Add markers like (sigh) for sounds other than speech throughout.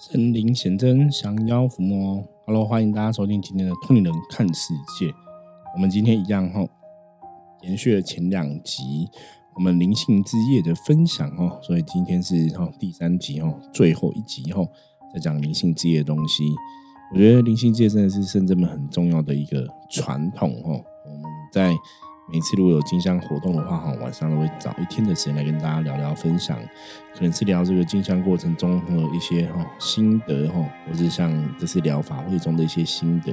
神灵显真，降妖伏魔。Hello，欢迎大家收听今天的《通灵人看世界》。我们今天一样哈，延续了前两集我们灵性之夜的分享哦，所以今天是哈第三集哦，最后一集哈，在讲灵性之夜的东西。我觉得灵性之夜真的是圣真们很重要的一个传统哦。我们在每次如果有金香活动的话，哈，晚上都会找一天的时间来跟大家聊聊分享，可能是聊这个金香过程中的一些哈心得哈，或是像这次疗法会中的一些心得。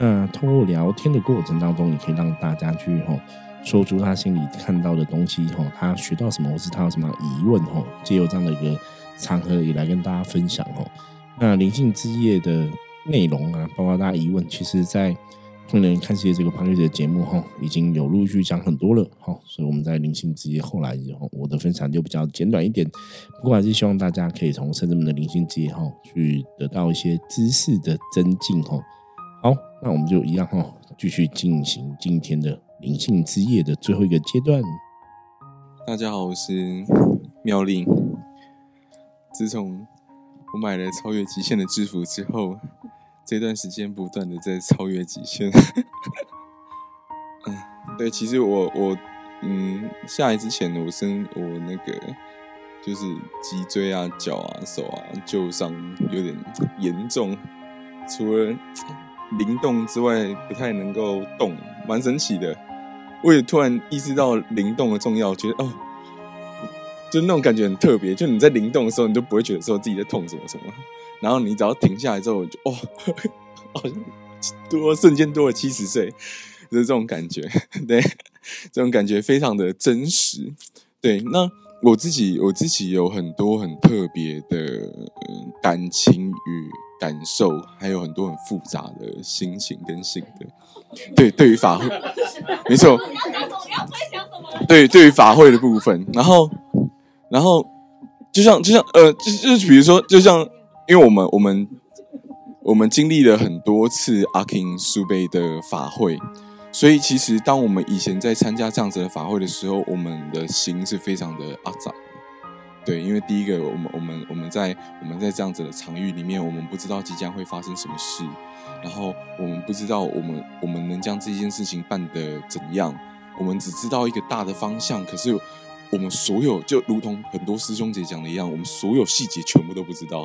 那通过聊天的过程当中，也可以让大家去哈说出他心里看到的东西哈，他学到什么，或是他有什么疑问哈，借由这样的一个场合也来跟大家分享哦。那灵性之夜的内容啊，包括大家疑问，其实在。通人看世界这个旁 a 的节目哈，已经有陆续讲很多了哈，所以我们在灵性之夜后来以后，我的分享就比较简短一点。不过还是希望大家可以从圣人们的灵性之夜哈，去得到一些知识的增进哈。好，那我们就一样哈，继续进行今天的灵性之夜的最后一个阶段。大家好，我是妙丽。自从我买了超越极限的制服之后。这段时间不断的在超越极限，(laughs) 嗯，对，其实我我嗯下来之前，我身我那个就是脊椎啊、脚啊、手啊旧伤有点严重，除了灵动之外，不太能够动，蛮神奇的。我也突然意识到灵动的重要，觉得哦，就那种感觉很特别，就你在灵动的时候，你就不会觉得说自己在痛什么什么。然后你只要停下来之后，就哦，(laughs) 好像多瞬间多了七十岁，就是这种感觉。对，这种感觉非常的真实。对，那我自己我自己有很多很特别的感情与感受，还有很多很复杂的心情跟性格。对，对于法会，(laughs) 没错。对，对于法会的部分，然后，然后，就像就像呃，就就是比如说，就像。因为我们我们我们经历了很多次阿 king 苏贝的法会，所以其实当我们以前在参加这样子的法会的时候，我们的心是非常的阿杂。对，因为第一个，我们我们我们在我们在这样子的场域里面，我们不知道即将会发生什么事，然后我们不知道我们我们能将这件事情办得怎样，我们只知道一个大的方向，可是我们所有就如同很多师兄姐讲的一样，我们所有细节全部都不知道。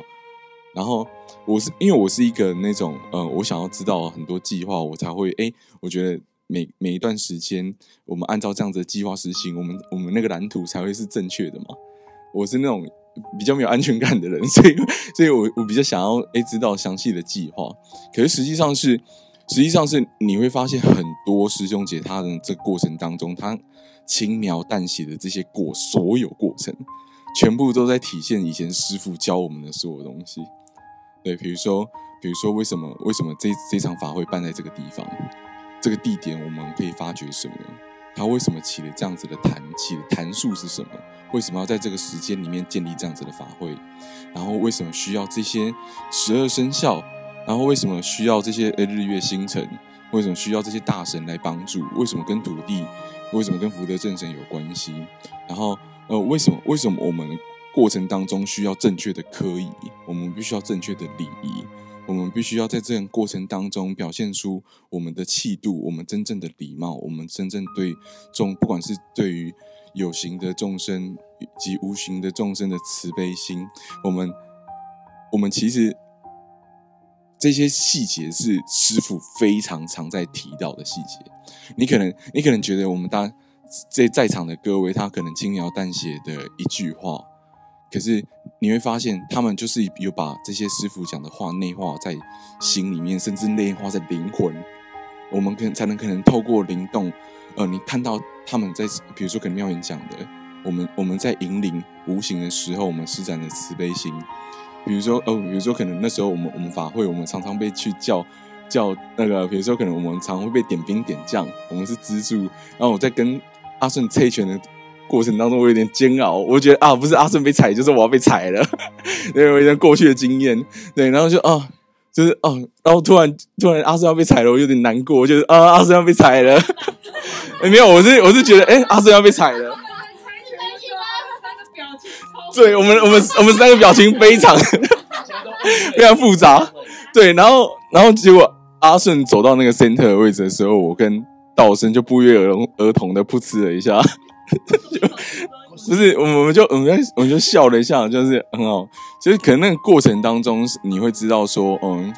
然后我是因为我是一个那种呃，我想要知道很多计划，我才会哎，我觉得每每一段时间，我们按照这样子的计划实行，我们我们那个蓝图才会是正确的嘛。我是那种比较没有安全感的人，(laughs) 所以所以我我比较想要哎知道详细的计划。可是实际上是实际上是你会发现很多师兄姐他的这过程当中，他轻描淡写的这些过所有过程，全部都在体现以前师傅教我们的所有东西。对，比如说，比如说，为什么为什么这这场法会办在这个地方，这个地点，我们可以发掘什么？它为什么起了这样子的坛？起的坛数是什么？为什么要在这个时间里面建立这样子的法会？然后为什么需要这些十二生肖？然后为什么需要这些日月星辰？为什么需要这些大神来帮助？为什么跟土地？为什么跟福德正神有关系？然后呃，为什么为什么我们？过程当中需要正确的科仪，我们必须要正确的礼仪，我们必须要在这样过程当中表现出我们的气度，我们真正的礼貌，我们真正对众，不管是对于有形的众生及无形的众生的慈悲心，我们，我们其实这些细节是师傅非常常在提到的细节。你可能，你可能觉得我们大在在场的各位，他可能轻描淡写的一句话。可是你会发现，他们就是有把这些师傅讲的话内化在心里面，甚至内化在灵魂。我们可才能可能透过灵动，呃，你看到他们在，比如说可能妙言讲的，我们我们在引领无形的时候，我们施展的慈悲心。比如说，哦，比如说可能那时候我们我们法会，我们常常被去叫叫那个，比如说可能我们常会被点兵点将，我们是资助。然后我在跟阿顺猜拳的。过程当中我有点煎熬，我觉得啊，不是阿顺被踩，就是我要被踩了。因为我有点过去的经验，对，然后就啊，就是哦，然后突然突然阿顺要被踩了，我有点难过，就是啊，阿顺要被踩了。(laughs) 没有，我是我是觉得，哎，阿顺要被踩了。对，我们我们我们三个表情非常。(laughs) 非常复杂。对，然后然后结果阿顺走到那个 center 的位置的时候，我跟道生就不约而同儿童的噗嗤了一下，(laughs) 就不是我们就我们就我们就笑了一下，就是很好。其实可能那个过程当中，你会知道说，嗯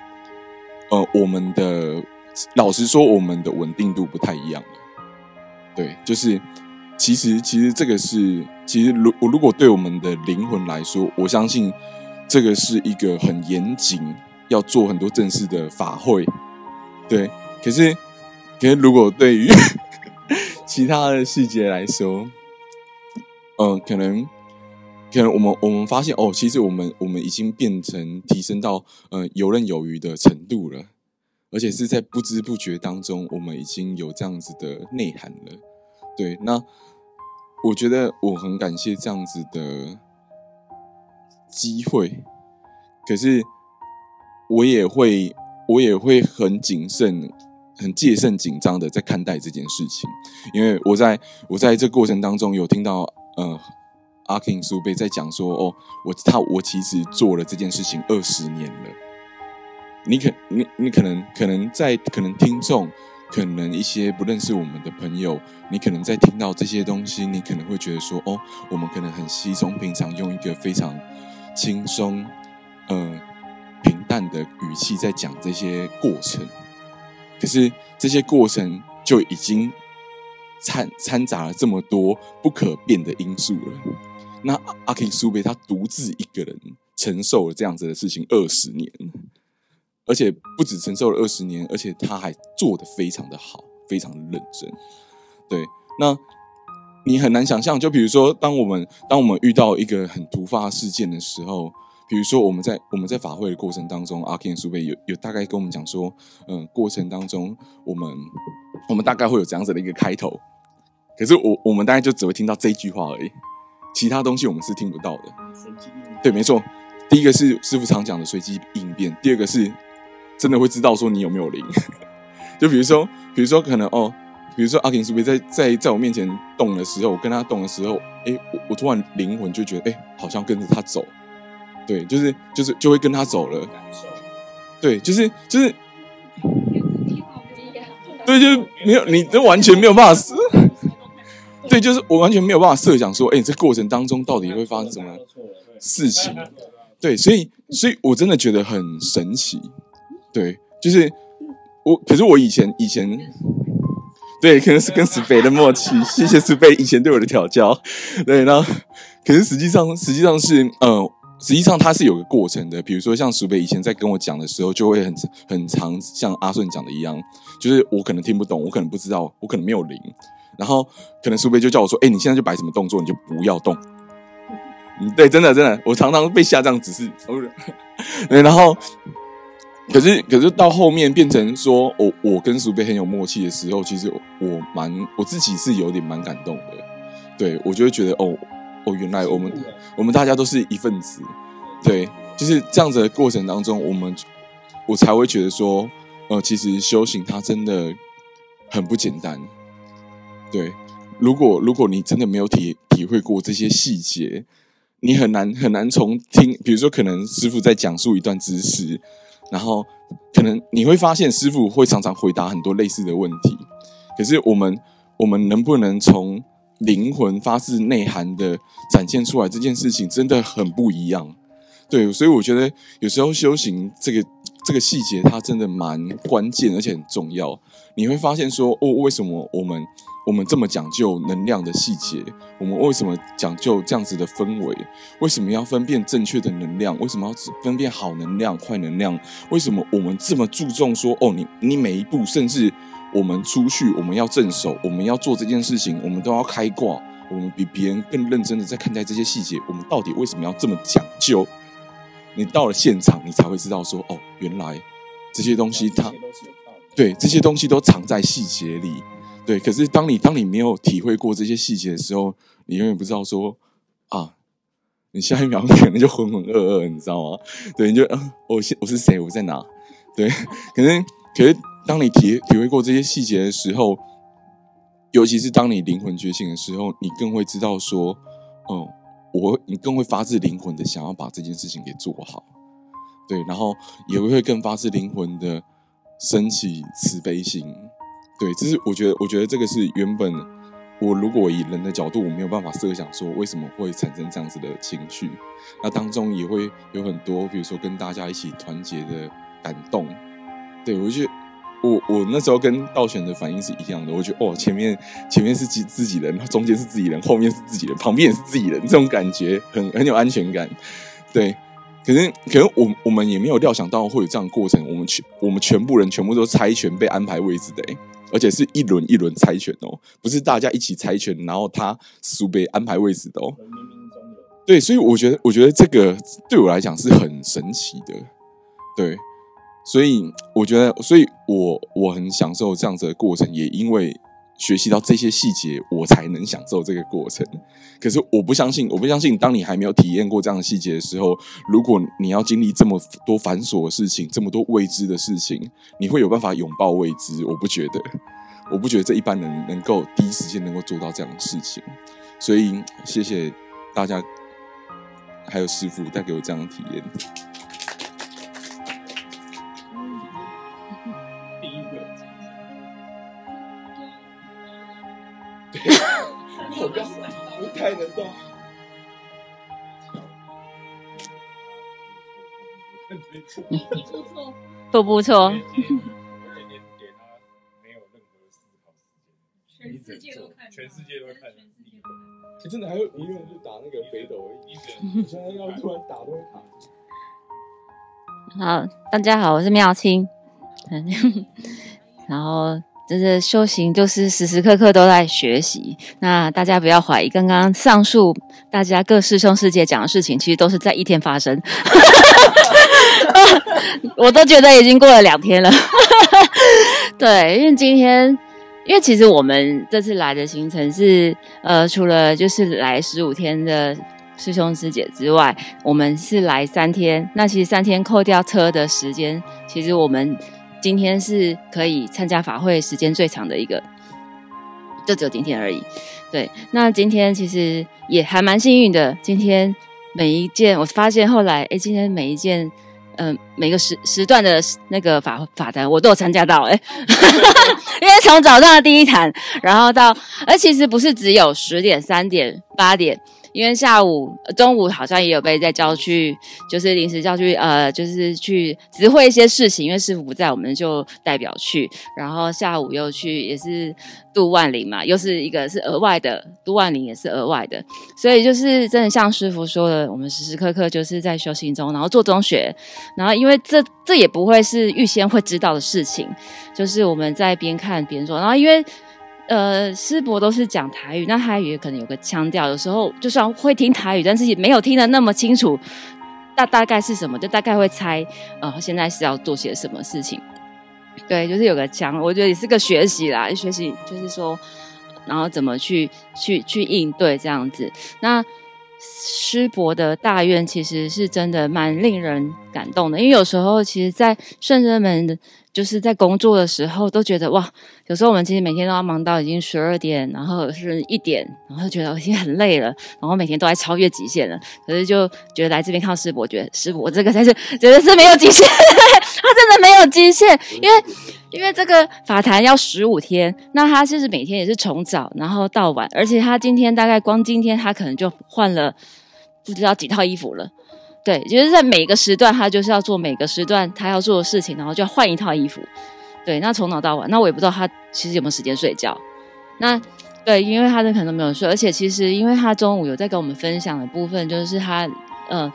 呃，我们的老实说，我们的稳定度不太一样对，就是其实其实这个是其实如我如果对我们的灵魂来说，我相信这个是一个很严谨，要做很多正式的法会。对，可是可是如果对于 (laughs) 其他的细节来说，嗯，可能可能我们我们发现哦，其实我们我们已经变成提升到呃游刃有余的程度了。而且是在不知不觉当中，我们已经有这样子的内涵了。对，那我觉得我很感谢这样子的机会，可是我也会，我也会很谨慎、很戒慎、紧张的在看待这件事情，因为我在我在这过程当中有听到，呃，阿 king 苏贝在讲说，哦，我他我其实做了这件事情二十年了。你可你你可能可能在可能听众，可能一些不认识我们的朋友，你可能在听到这些东西，你可能会觉得说，哦，我们可能很稀松平常，用一个非常轻松、呃平淡的语气在讲这些过程。可是这些过程就已经掺掺杂了这么多不可变的因素了。那阿 K 苏贝他独自一个人承受了这样子的事情二十年。而且不止承受了二十年，而且他还做的非常的好，非常认真。对，那你很难想象，就比如说，当我们当我们遇到一个很突发事件的时候，比如说我们在我们在法会的过程当中，阿 Ken 苏贝有有大概跟我们讲说，嗯，过程当中我们我们大概会有这样子的一个开头，可是我我们大概就只会听到这句话而已，其他东西我们是听不到的。对，没错，第一个是师傅常讲的随机应变，第二个是。真的会知道说你有没有灵，(laughs) 就比如说，比如说可能哦，比如说阿 Ken 苏贝在在在我面前动的时候，我跟他动的时候，哎，我我突然灵魂就觉得，哎，好像跟着他走，对，就是就是就会跟他走了，对，就是就是，对，就是没有，你都完全没有办法，(laughs) 对，就是我完全没有办法设想说，哎，这过程当中到底会发生什么事情，对，所以所以我真的觉得很神奇。对，就是我。可是我以前以前，对，可能是跟苏北的默契。谢谢苏北以前对我的调教。对，然后可是实际上实际上是，呃，实际上它是有个过程的。比如说像苏北以前在跟我讲的时候，就会很很长，像阿顺讲的一样，就是我可能听不懂，我可能不知道，我可能没有灵。然后可能苏北就叫我说：“哎，你现在就摆什么动作，你就不要动。”嗯，对，真的真的，我常常被下这样指示。对，然后。可是，可是到后面变成说，我我跟苏贝很有默契的时候，其实我蛮我自己是有点蛮感动的。对我就会觉得，哦哦，原来我们我们大家都是一份子。对，就是这样子的过程当中，我们我才会觉得说，呃，其实修行它真的很不简单。对，如果如果你真的没有体体会过这些细节，你很难很难从听，比如说可能师傅在讲述一段知识。然后，可能你会发现师傅会常常回答很多类似的问题，可是我们我们能不能从灵魂发自内涵的展现出来这件事情，真的很不一样。对，所以我觉得有时候修行这个这个细节，它真的蛮关键，而且很重要。你会发现说，哦，为什么我们？我们这么讲究能量的细节，我们为什么讲究这样子的氛围？为什么要分辨正确的能量？为什么要分辨好能量、坏能量？为什么我们这么注重说哦，你你每一步，甚至我们出去，我们要正手，我们要做这件事情，我们都要开挂，我们比别人更认真的在看待这些细节。我们到底为什么要这么讲究？你到了现场，你才会知道说哦，原来这些东西它对这些东西都藏在细节里。对，可是当你当你没有体会过这些细节的时候，你永远不知道说啊，你下一秒可能就浑浑噩噩，你知道吗？对，你就啊，我现我是谁？我在哪？对，可是可是当你体体会过这些细节的时候，尤其是当你灵魂觉醒的时候，你更会知道说，嗯，我你更会发自灵魂的想要把这件事情给做好。对，然后也会更发自灵魂的升起慈悲心。对，这是我觉得，我觉得这个是原本我如果以人的角度，我没有办法设想说为什么会产生这样子的情绪。那当中也会有很多，比如说跟大家一起团结的感动。对我觉得，我我那时候跟道玄的反应是一样的。我觉得哦，前面前面是自自己人，中间是自己人，后面是自己人，旁边也是自己人，这种感觉很很有安全感。对。可是，可是我我们也没有料想到会有这样的过程。我们全我们全部人全部都猜拳被安排位置的，而且是一轮一轮猜拳哦，不是大家一起猜拳，然后他输被安排位置的哦。对，所以我觉得，我觉得这个对我来讲是很神奇的。对，所以我觉得，所以我我很享受这样子的过程，也因为。学习到这些细节，我才能享受这个过程。可是我不相信，我不相信，当你还没有体验过这样的细节的时候，如果你要经历这么多繁琐的事情，这么多未知的事情，你会有办法拥抱未知？我不觉得，我不觉得这一般人能够第一时间能够做到这样的事情。所以，谢谢大家，还有师傅带给我这样的体验。我 (laughs) 不要，不太能动。都不错。全世界都看，全世界都看。真的还有一个人就打那个北斗，一个人现在要突然打都会卡。好，大家好，我是妙清。(laughs) 然后。就是修行，就是时时刻刻都在学习。那大家不要怀疑，刚刚上述大家各师兄师姐讲的事情，其实都是在一天发生。(laughs) 我都觉得已经过了两天了。(laughs) 对，因为今天，因为其实我们这次来的行程是，呃，除了就是来十五天的师兄师姐之外，我们是来三天。那其实三天扣掉车的时间，其实我们。今天是可以参加法会时间最长的一个，就只有今天而已。对，那今天其实也还蛮幸运的。今天每一件，我发现后来，哎，今天每一件，嗯，每个时时段的那个法法坛，我都有参加到。哎，(laughs) 因为从早上的第一坛，然后到，而其实不是只有十点、三点、八点。因为下午、中午好像也有被在叫去，就是临时叫去，呃，就是去指挥一些事情。因为师傅不在，我们就代表去。然后下午又去，也是度万灵嘛，又是一个是额外的，度万灵也是额外的。所以就是真的像师傅说的，我们时时刻刻就是在修行中，然后做中学。然后因为这这也不会是预先会知道的事情，就是我们在边看边做。然后因为。呃，师伯都是讲台语，那台语可能有个腔调，有时候就算会听台语，但是也没有听得那么清楚，大大概是什么，就大概会猜，呃，现在是要做些什么事情。对，就是有个腔，我觉得也是个学习啦，学习就是说，然后怎么去去去应对这样子。那师伯的大愿其实是真的蛮令人感动的，因为有时候其实，在圣人们的。就是在工作的时候都觉得哇，有时候我们其实每天都要忙到已经十二点，然后是一点，然后觉得我已经很累了，然后每天都在超越极限了。可是就觉得来这边看到师伯，觉得师伯这个才是觉得是没有极限，(laughs) 他真的没有极限，因为因为这个法坛要十五天，那他就是每天也是从早然后到晚，而且他今天大概光今天他可能就换了不知道几套衣服了。对，就是在每个时段，他就是要做每个时段他要做的事情，然后就要换一套衣服。对，那从早到晚，那我也不知道他其实有没有时间睡觉。那对，因为他的可能没有睡，而且其实因为他中午有在跟我们分享的部分，就是他嗯。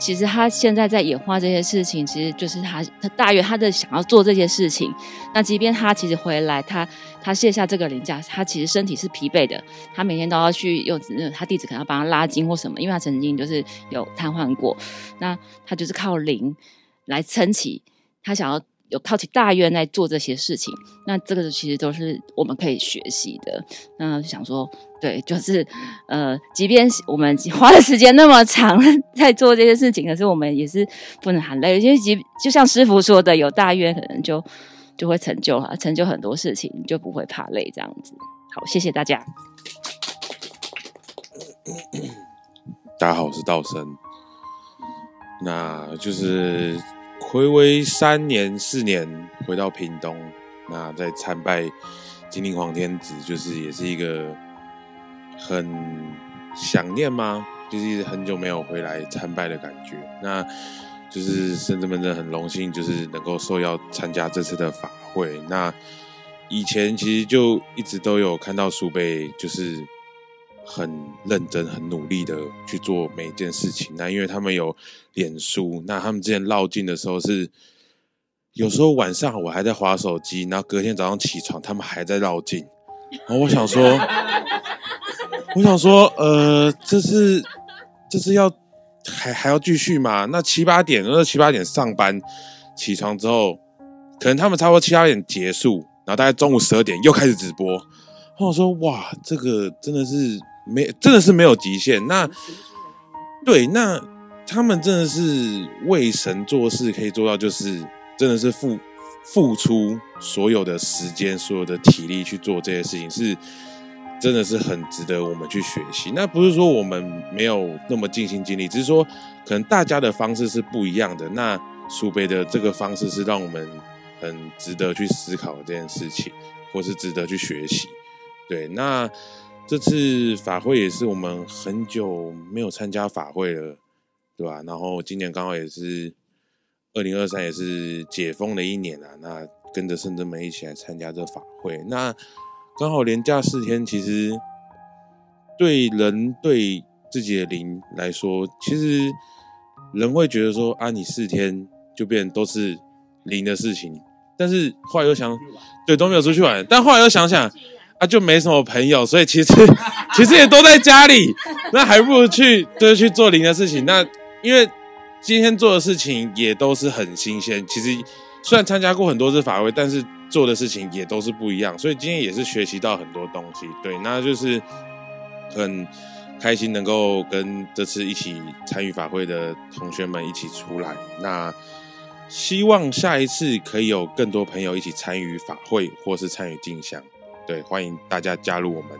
其实他现在在演化这些事情，其实就是他他大约他的想要做这些事情。那即便他其实回来，他他卸下这个灵驾，他其实身体是疲惫的。他每天都要去用他弟子可能要帮他拉筋或什么，因为他曾经就是有瘫痪过。那他就是靠灵来撑起他想要。有靠起大愿在做这些事情，那这个其实都是我们可以学习的。那想说，对，就是呃，即便我们花的时间那么长 (laughs) 在做这些事情，可是我们也是不能喊累，因为即就像师傅说的，有大愿可能就就会成就哈，成就很多事情，就不会怕累这样子。好，谢谢大家。大家好，我是道生。那就是回违三年四年回到屏东，那在参拜金陵皇天子，就是也是一个很想念吗？就是很久没有回来参拜的感觉。那就是圣子们真的很荣幸，就是能够受邀参加这次的法会。那以前其实就一直都有看到苏贝，就是很认真、很努力的去做每一件事情。那因为他们有脸书，那他们之前绕境的时候是，有时候晚上我还在划手机，然后隔天早上起床，他们还在绕境。然后我想说，(laughs) 我想说，呃，这是这是要还还要继续吗？那七八点，那七八点上班起床之后，可能他们差不多七八点结束。然后大概中午十二点又开始直播，然后我说哇，这个真的是没，真的是没有极限。那对，那他们真的是为神做事，可以做到就是真的是付付出所有的时间、所有的体力去做这些事情，是真的是很值得我们去学习。那不是说我们没有那么尽心尽力，只是说可能大家的方式是不一样的。那苏北的这个方式是让我们。很值得去思考这件事情，或是值得去学习。对，那这次法会也是我们很久没有参加法会了，对吧？然后今年刚好也是二零二三，也是解封的一年啊。那跟着圣真们一起来参加这法会，那刚好连假四天，其实对人对自己的灵来说，其实人会觉得说啊，你四天就变都是灵的事情。但是后来又想，对都没有出去玩。但后来又想想，啊，就没什么朋友，所以其实其实也都在家里。那还不如去，就是去做零的事情。那因为今天做的事情也都是很新鲜。其实虽然参加过很多次法会，但是做的事情也都是不一样。所以今天也是学习到很多东西。对，那就是很开心能够跟这次一起参与法会的同学们一起出来。那。希望下一次可以有更多朋友一起参与法会，或是参与进香。对，欢迎大家加入我们。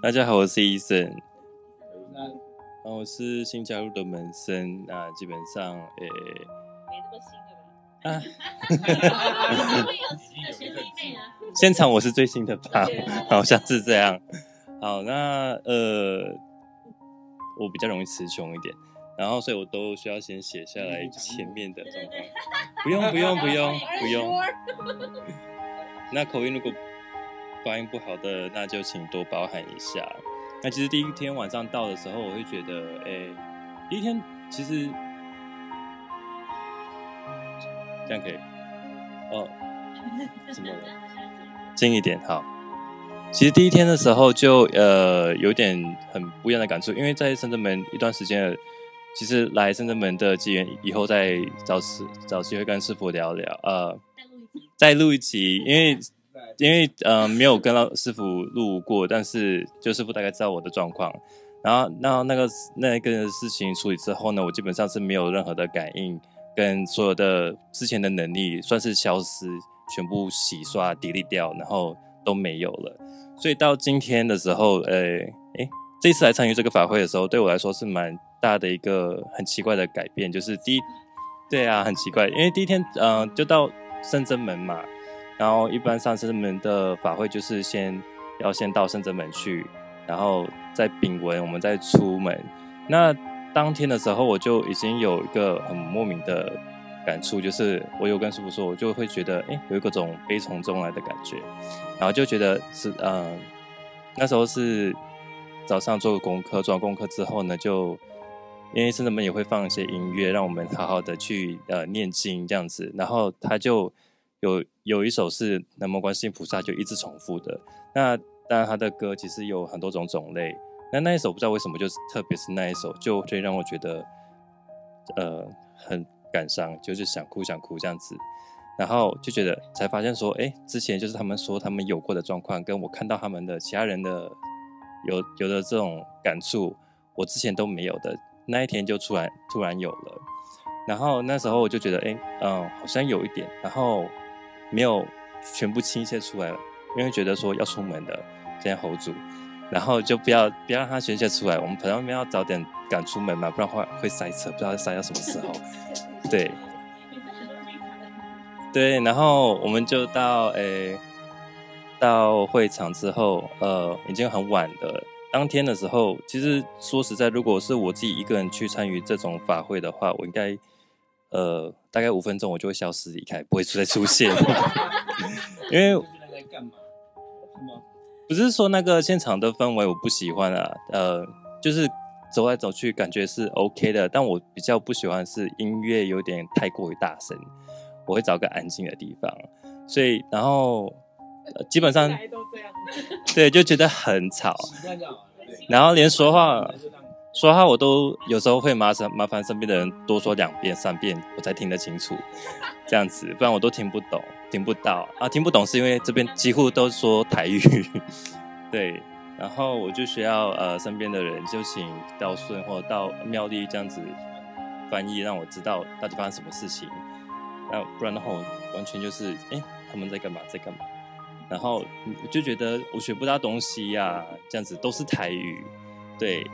大家好，我是医生。那我是新加入的门生，那基本上，诶，没那么新的吧？啊，(laughs) 现场我是最新的吧？(laughs) 好像是这样。好，那呃，我比较容易词穷一点，然后所以我都需要先写下来前面的状况。不用不用不用不用。(laughs) (laughs) 那口音如果发音不好的，那就请多包涵一下。那其实第一天晚上到的时候，我会觉得，哎，第一天其实这样可以。哦，(laughs) 怎么了？近一点，好。其实第一天的时候就呃有点很不一样的感触，因为在深圳门一段时间了，其实来深圳门的机缘以后再找师找机会跟师傅聊聊，呃，再录一集，因为因为呃没有跟到师傅录过，但是就师傅大概知道我的状况，然后那那个那个事情处理之后呢，我基本上是没有任何的感应，跟所有的之前的能力算是消失，全部洗刷、砥砺掉，然后都没有了。所以到今天的时候，呃，诶，这次来参与这个法会的时候，对我来说是蛮大的一个很奇怪的改变。就是第一，对啊，很奇怪，因为第一天，嗯，就到圣真门嘛，然后一般上圣真门的法会就是先要先到圣真门去，然后再禀文，我们再出门。那当天的时候，我就已经有一个很莫名的。感触就是，我有跟师傅说，我就会觉得，哎，有一种悲从中来的感觉，然后就觉得是，嗯，那时候是早上做个功课，做完功课之后呢，就因为圣人们也会放一些音乐，让我们好好的去呃念经这样子，然后他就有有一首是南无观世音菩萨，就一直重复的。那当然他的歌其实有很多种种类，那那一首不知道为什么就是特别是那一首，就会让我觉得呃很。感伤就是想哭想哭这样子，然后就觉得才发现说，哎，之前就是他们说他们有过的状况，跟我看到他们的其他人的有有的这种感触，我之前都没有的，那一天就突然突然有了，然后那时候我就觉得，哎，嗯，好像有一点，然后没有全部倾泻出来了，因为觉得说要出门的先 hold 住，然后就不要不要让它宣泄出来。我们可能要早点赶出门嘛，不然会会塞车，不知道塞到什么时候。(laughs) 对，对，然后我们就到诶，到会场之后，呃，已经很晚了。当天的时候，其实说实在，如果是我自己一个人去参与这种法会的话，我应该呃大概五分钟我就会消失离开，不会再出现。(laughs) 因为不是说那个现场的氛围我不喜欢啊，呃，就是走来走去感觉是 OK 的，但我比较不喜欢是音乐有点太过于大声，我会找个安静的地方。所以然后。基本上对，就觉得很吵，然后连说话说话我都有时候会麻烦麻烦身边的人多说两遍三遍，我才听得清楚，这样子，不然我都听不懂，听不到。啊，听不懂是因为这边几乎都说台语，(laughs) 对，然后我就需要呃身边的人就请道顺或者到妙丽这样子翻译，让我知道到底发生什么事情，那不然的话我完全就是哎他们在干嘛在干嘛。然后就觉得我学不到东西呀，这样子都是台语，对。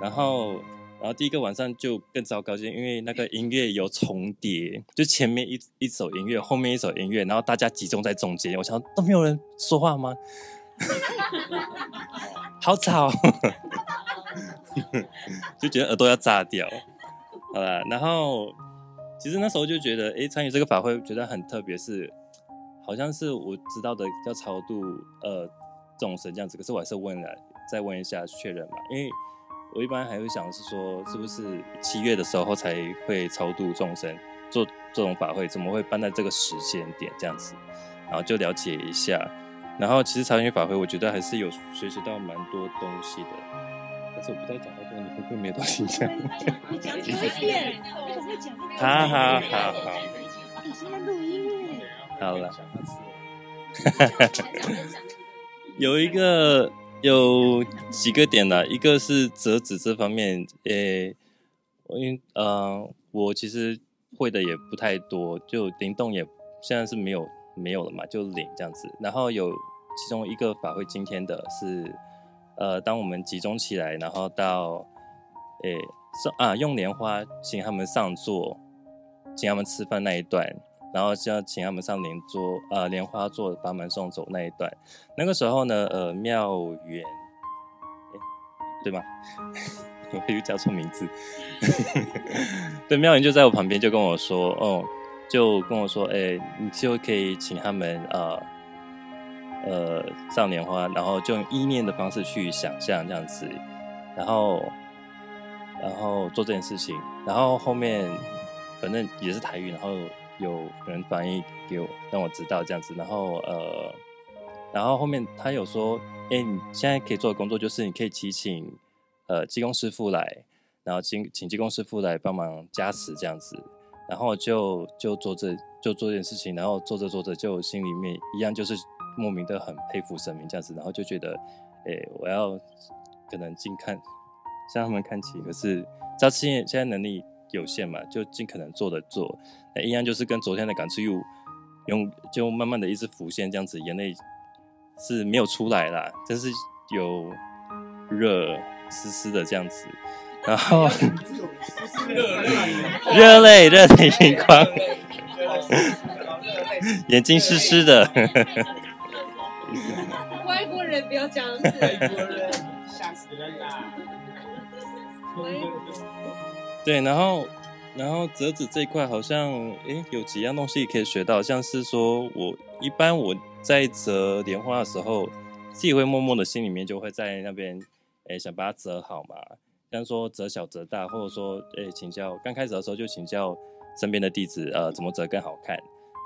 然后，然后第一个晚上就更糟糕，就因为那个音乐有重叠，就前面一一首音乐，后面一首音乐，然后大家集中在中间，我想都没有人说话吗？(laughs) 好吵，(laughs) 就觉得耳朵要炸掉。好了，然后其实那时候就觉得，哎，参与这个法会觉得很特别，是。好像是我知道的叫超度呃众生这样子，可是我还是问了，再问一下确认吧，因为我一般还会想是说，是不是七月的时候才会超度众生做这种法会，怎么会办在这个时间点这样子？然后就了解一下，然后其实朝云法会，我觉得还是有学习到蛮多东西的，但是我不知道讲太多，你会不会没有东西讲？讲几遍？好好好好。你现在录音。好了，(laughs) 有一个有几个点呢，一个是折纸这方面，诶，因呃，我其实会的也不太多，就灵动也现在是没有没有了嘛，就领这样子。然后有其中一个法会，今天的是，呃，当我们集中起来，然后到，诶，上啊，用莲花请他们上座，请他们吃饭那一段。然后就要请他们上莲桌，呃，莲花座把门送走那一段。那个时候呢，呃，妙缘，对吗？(laughs) 我又叫错名字。(laughs) 对，妙缘就在我旁边，就跟我说，哦，就跟我说，哎，你就可以请他们，呃，呃，上莲花，然后就用意念的方式去想象这样子，然后，然后做这件事情，然后后面反正也是台语，然后。有人翻译给我，让我知道这样子，然后呃，然后后面他有说，哎，你现在可以做的工作就是你可以提请呃技工师傅来，然后请请技工师傅来帮忙加持这样子，然后就就做这就做这件事情，然后做着做着就心里面一样就是莫名的很佩服神明这样子，然后就觉得，哎，我要可能近看向他们看齐，可是赵志现在能力。有限嘛，就尽可能做的做，那一样就是跟昨天的感触又用就慢慢的一直浮现，这样子眼泪是没有出来啦，但是有热湿湿的这样子，然后热泪热泪盈眶，眼睛湿湿的，外国人不要这样子，吓死人啦。对，然后，然后折纸这一块好像，诶，有几样东西可以学到，像是说，我一般我在折莲花的时候，自己会默默的心里面就会在那边，诶，想把它折好嘛，像说折小折大，或者说，诶，请教刚开始的时候就请教身边的弟子，呃，怎么折更好看，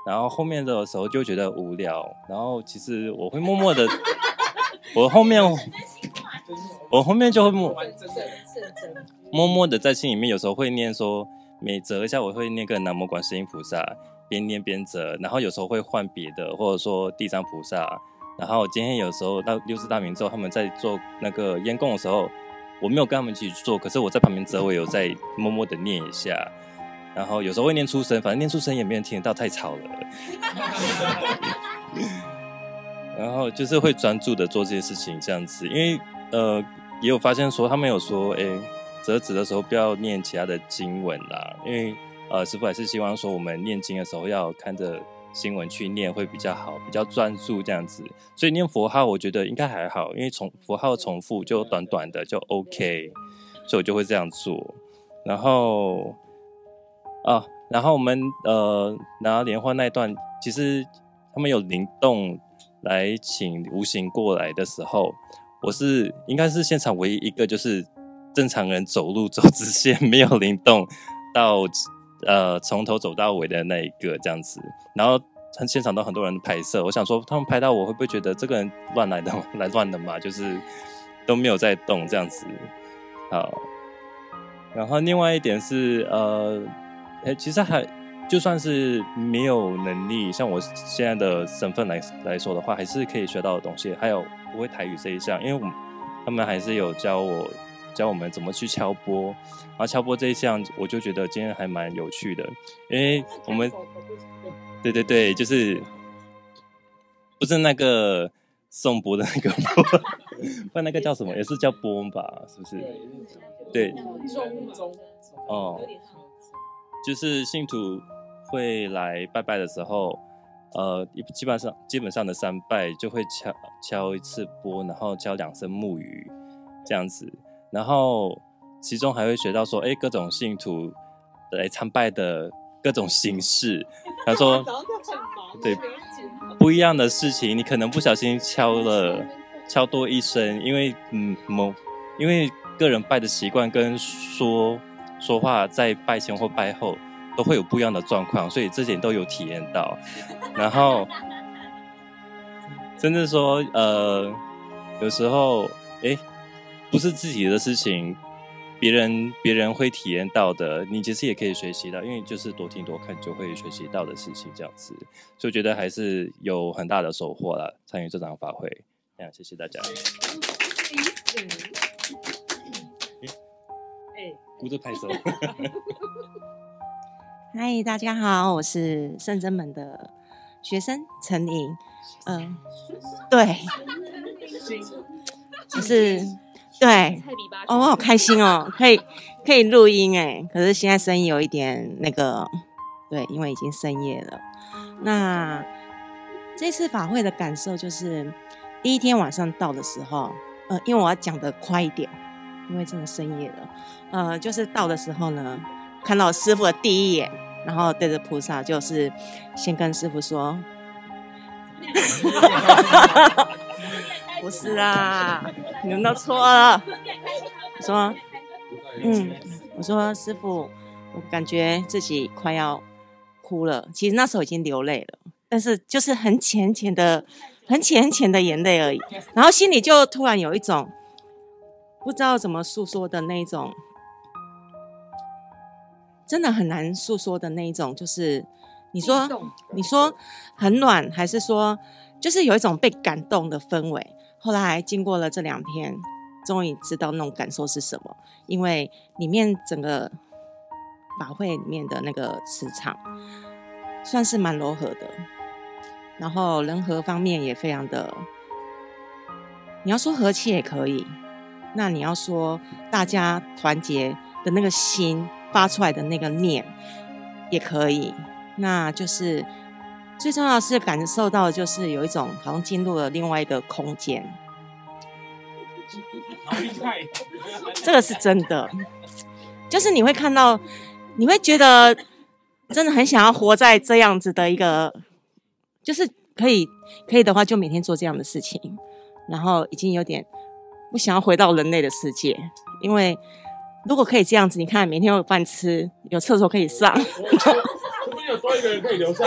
然后后面的时候就觉得无聊，然后其实我会默默的，(laughs) 我后面，我后面就会默。默默的在心里面，有时候会念说，每折一下我会念个南无观世音菩萨，边念边折，然后有时候会换别的，或者说地藏菩萨。然后今天有时候到六字大明之后，他们在做那个烟供的时候，我没有跟他们一起去做，可是我在旁边折，我有在默默的念一下。然后有时候会念出声，反正念出声也没人听得到，太吵了。(laughs) 然后就是会专注的做这些事情，这样子，因为呃也有发现说，他们有说，哎，折纸的时候不要念其他的经文啦，因为呃师傅还是希望说我们念经的时候要看着经文去念会比较好，比较专注这样子。所以念佛号我觉得应该还好，因为重佛号重复就短短的就 OK，所以我就会这样做。然后啊，然后我们呃拿莲花那一段，其实他们有灵动。来请无形过来的时候，我是应该是现场唯一一个就是正常人走路走 (laughs) 直线没有灵动到呃从头走到尾的那一个这样子，然后现场都很多人拍摄，我想说他们拍到我会不会觉得这个人乱来的来 (laughs) 乱的嘛？就是都没有在动这样子，好，然后另外一点是呃，哎，其实还。就算是没有能力，像我现在的身份来来说的话，还是可以学到的东西。还有不会台语这一项，因为我他们还是有教我教我们怎么去敲钵，然后敲钵这一项，我就觉得今天还蛮有趣的，因为我们对对对，就是不是那个送钵的那个钵，不那个叫什么，也是叫钵吧？是不是？对，哦，就是信徒。会来拜拜的时候，呃，基本上基本上的三拜就会敲敲一次钵，然后敲两声木鱼这样子，然后其中还会学到说，哎，各种信徒来参拜的各种形式。(laughs) 他说，对，不一样的事情，你可能不小心敲了敲多一声，因为嗯某因为个人拜的习惯跟说说话在拜前或拜后。都会有不一样的状况，所以这点都有体验到。(laughs) 然后，甚至说，呃，有时候，哎，不是自己的事情，别人别人会体验到的，你其实也可以学习到，因为就是多听多看就会学习到的事情，这样子，就觉得还是有很大的收获了。参与这场法会，这样谢谢大家。哎，鼓着拍手。(laughs) 嗨，大家好，我是圣真门的学生陈颖。嗯，对，就是对，哦，我好开心哦，可以可以录音哎，可是现在声音有一点那个，对，因为已经深夜了。那这次法会的感受就是，第一天晚上到的时候，呃，因为我要讲的快一点，因为真的深夜了。呃，就是到的时候呢，看到师傅的第一眼。然后对着菩萨，就是先跟师傅说：“ (laughs) 不是啊，你们都错了。”我说：“嗯，我说师傅，我感觉自己快要哭了。其实那时候已经流泪了，但是就是很浅浅的、很浅很浅的眼泪而已。然后心里就突然有一种不知道怎么诉说的那种。”真的很难诉说的那一种，就是你说你说很暖，还是说就是有一种被感动的氛围。后来经过了这两天，终于知道那种感受是什么。因为里面整个法会里面的那个磁场算是蛮柔和的，然后人和方面也非常的，你要说和气也可以，那你要说大家团结的那个心。发出来的那个念也可以，那就是最重要是感受到，就是有一种好像进入了另外一个空间。这个是真的，就是你会看到，你会觉得真的很想要活在这样子的一个，就是可以可以的话，就每天做这样的事情，然后已经有点不想要回到人类的世界，因为。如果可以这样子，你看每天有饭吃，有厕所可以上，(laughs) 有多一个人可以留下，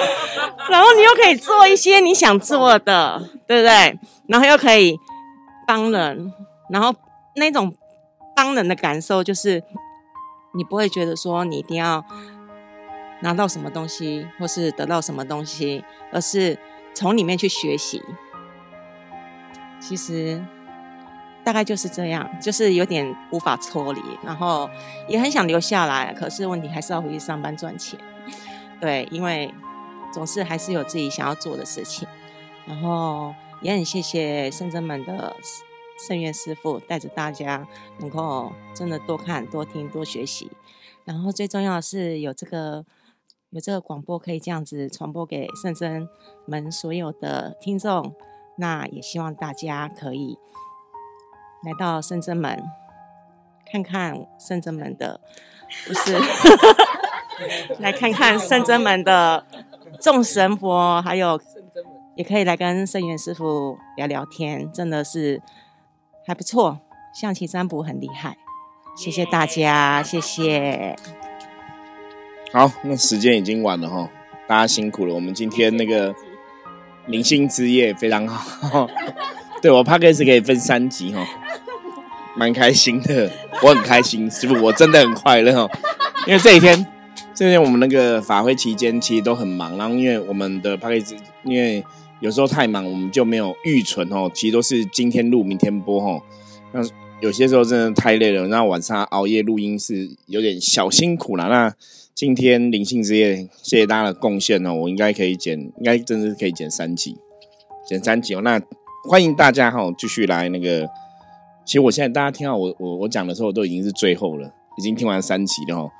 然后你又可以做一些你想做的，对不对？然后又可以帮人，然后那种帮人的感受就是，你不会觉得说你一定要拿到什么东西，或是得到什么东西，而是从里面去学习。其实。大概就是这样，就是有点无法抽离，然后也很想留下来，可是问题还是要回去上班赚钱。对，因为总是还是有自己想要做的事情，然后也很谢谢深圳门的圣元师傅带着大家能够真的多看、多听、多学习。然后最重要的是有这个有这个广播可以这样子传播给圣真们所有的听众。那也希望大家可以来到圣真门看看圣真门的，不 (laughs) 是 (laughs) 来看看圣真门的众神佛，还有也可以来跟圣元师傅聊聊天，真的是还不错。象棋占卜很厉害，谢谢大家，谢谢。好，那时间已经晚了哈，大家辛苦了。我们今天那个明星之夜非常好，(laughs) 对我 p a c k a g e 可以分三集哈，蛮开心的，我很开心，师傅我真的很快乐哦，因为这一天。这边我们那个法会期间其实都很忙，然后因为我们的 p a c k a g e 因为有时候太忙，我们就没有预存哦。其实都是今天录，明天播哦。那有些时候真的太累了，那晚上熬夜录音是有点小辛苦了。那今天灵性之夜，谢谢大家的贡献哦。我应该可以剪，应该真的是可以剪三集，剪三集哦。那欢迎大家哈，继续来那个。其实我现在大家听到我我我讲的时候，都已经是最后了，已经听完三集了哈。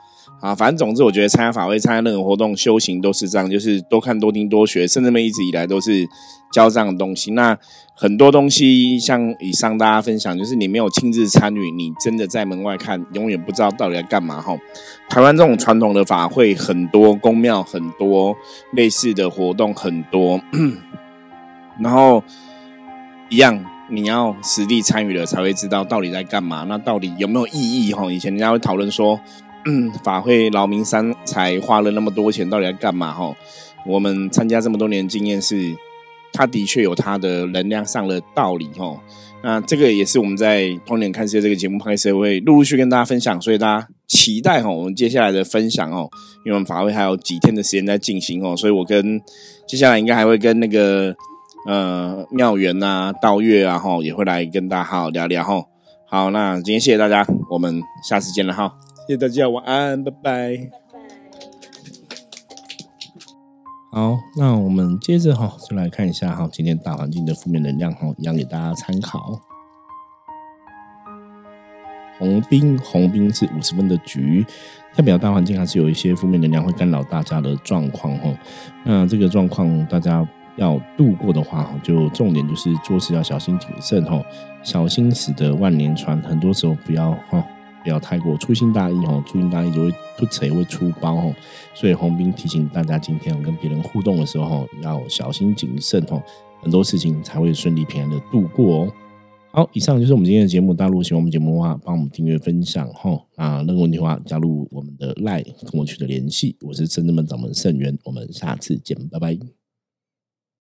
啊，反正总之，我觉得参加法会、参加任何活动、修行都是这样，就是多看、多听、多学。甚至们一直以来都是教这样的东西。那很多东西，像以上大家分享，就是你没有亲自参与，你真的在门外看，永远不知道到底在干嘛。哈，台湾这种传统的法会很多，宫庙很多，类似的活动很多，然后一样，你要实地参与了才会知道到底在干嘛。那到底有没有意义？哈，以前人家会讨论说。法会劳民伤财，花了那么多钱，到底要干嘛？哈，我们参加这么多年经验是，它的确有它的能量上的道理。哈，那这个也是我们在《通年看世界》这个节目拍摄会陆陆续跟大家分享，所以大家期待哈，我们接下来的分享哦，因为我们法会还有几天的时间在进行哦，所以我跟接下来应该还会跟那个呃庙员啊、道月啊，哈，也会来跟大家好好聊聊。哈，好，那今天谢谢大家，我们下次见了哈。谢谢大家，晚安，拜拜。好，那我们接着哈，就来看一下哈，今天大环境的负面能量哈，一样给大家参考。红兵，红兵是五十分的局，代表大环境还是有一些负面能量会干扰大家的状况哈。那这个状况大家要度过的话，就重点就是做事要小心谨慎哈，小心驶得万年船，很多时候不要哈。不要太过粗心大意哦，粗心大意就会不也会出包哦。所以洪兵提醒大家，今天跟别人互动的时候要小心谨慎哦，很多事情才会顺利平安的度过哦。好，以上就是我们今天的节目。大家如果喜欢我们节目的话，帮我们订阅分享哈。啊，任何问题的话，加入我们的 LINE 跟我取得联系。我是真正门掌门盛元，我们下次见，拜拜。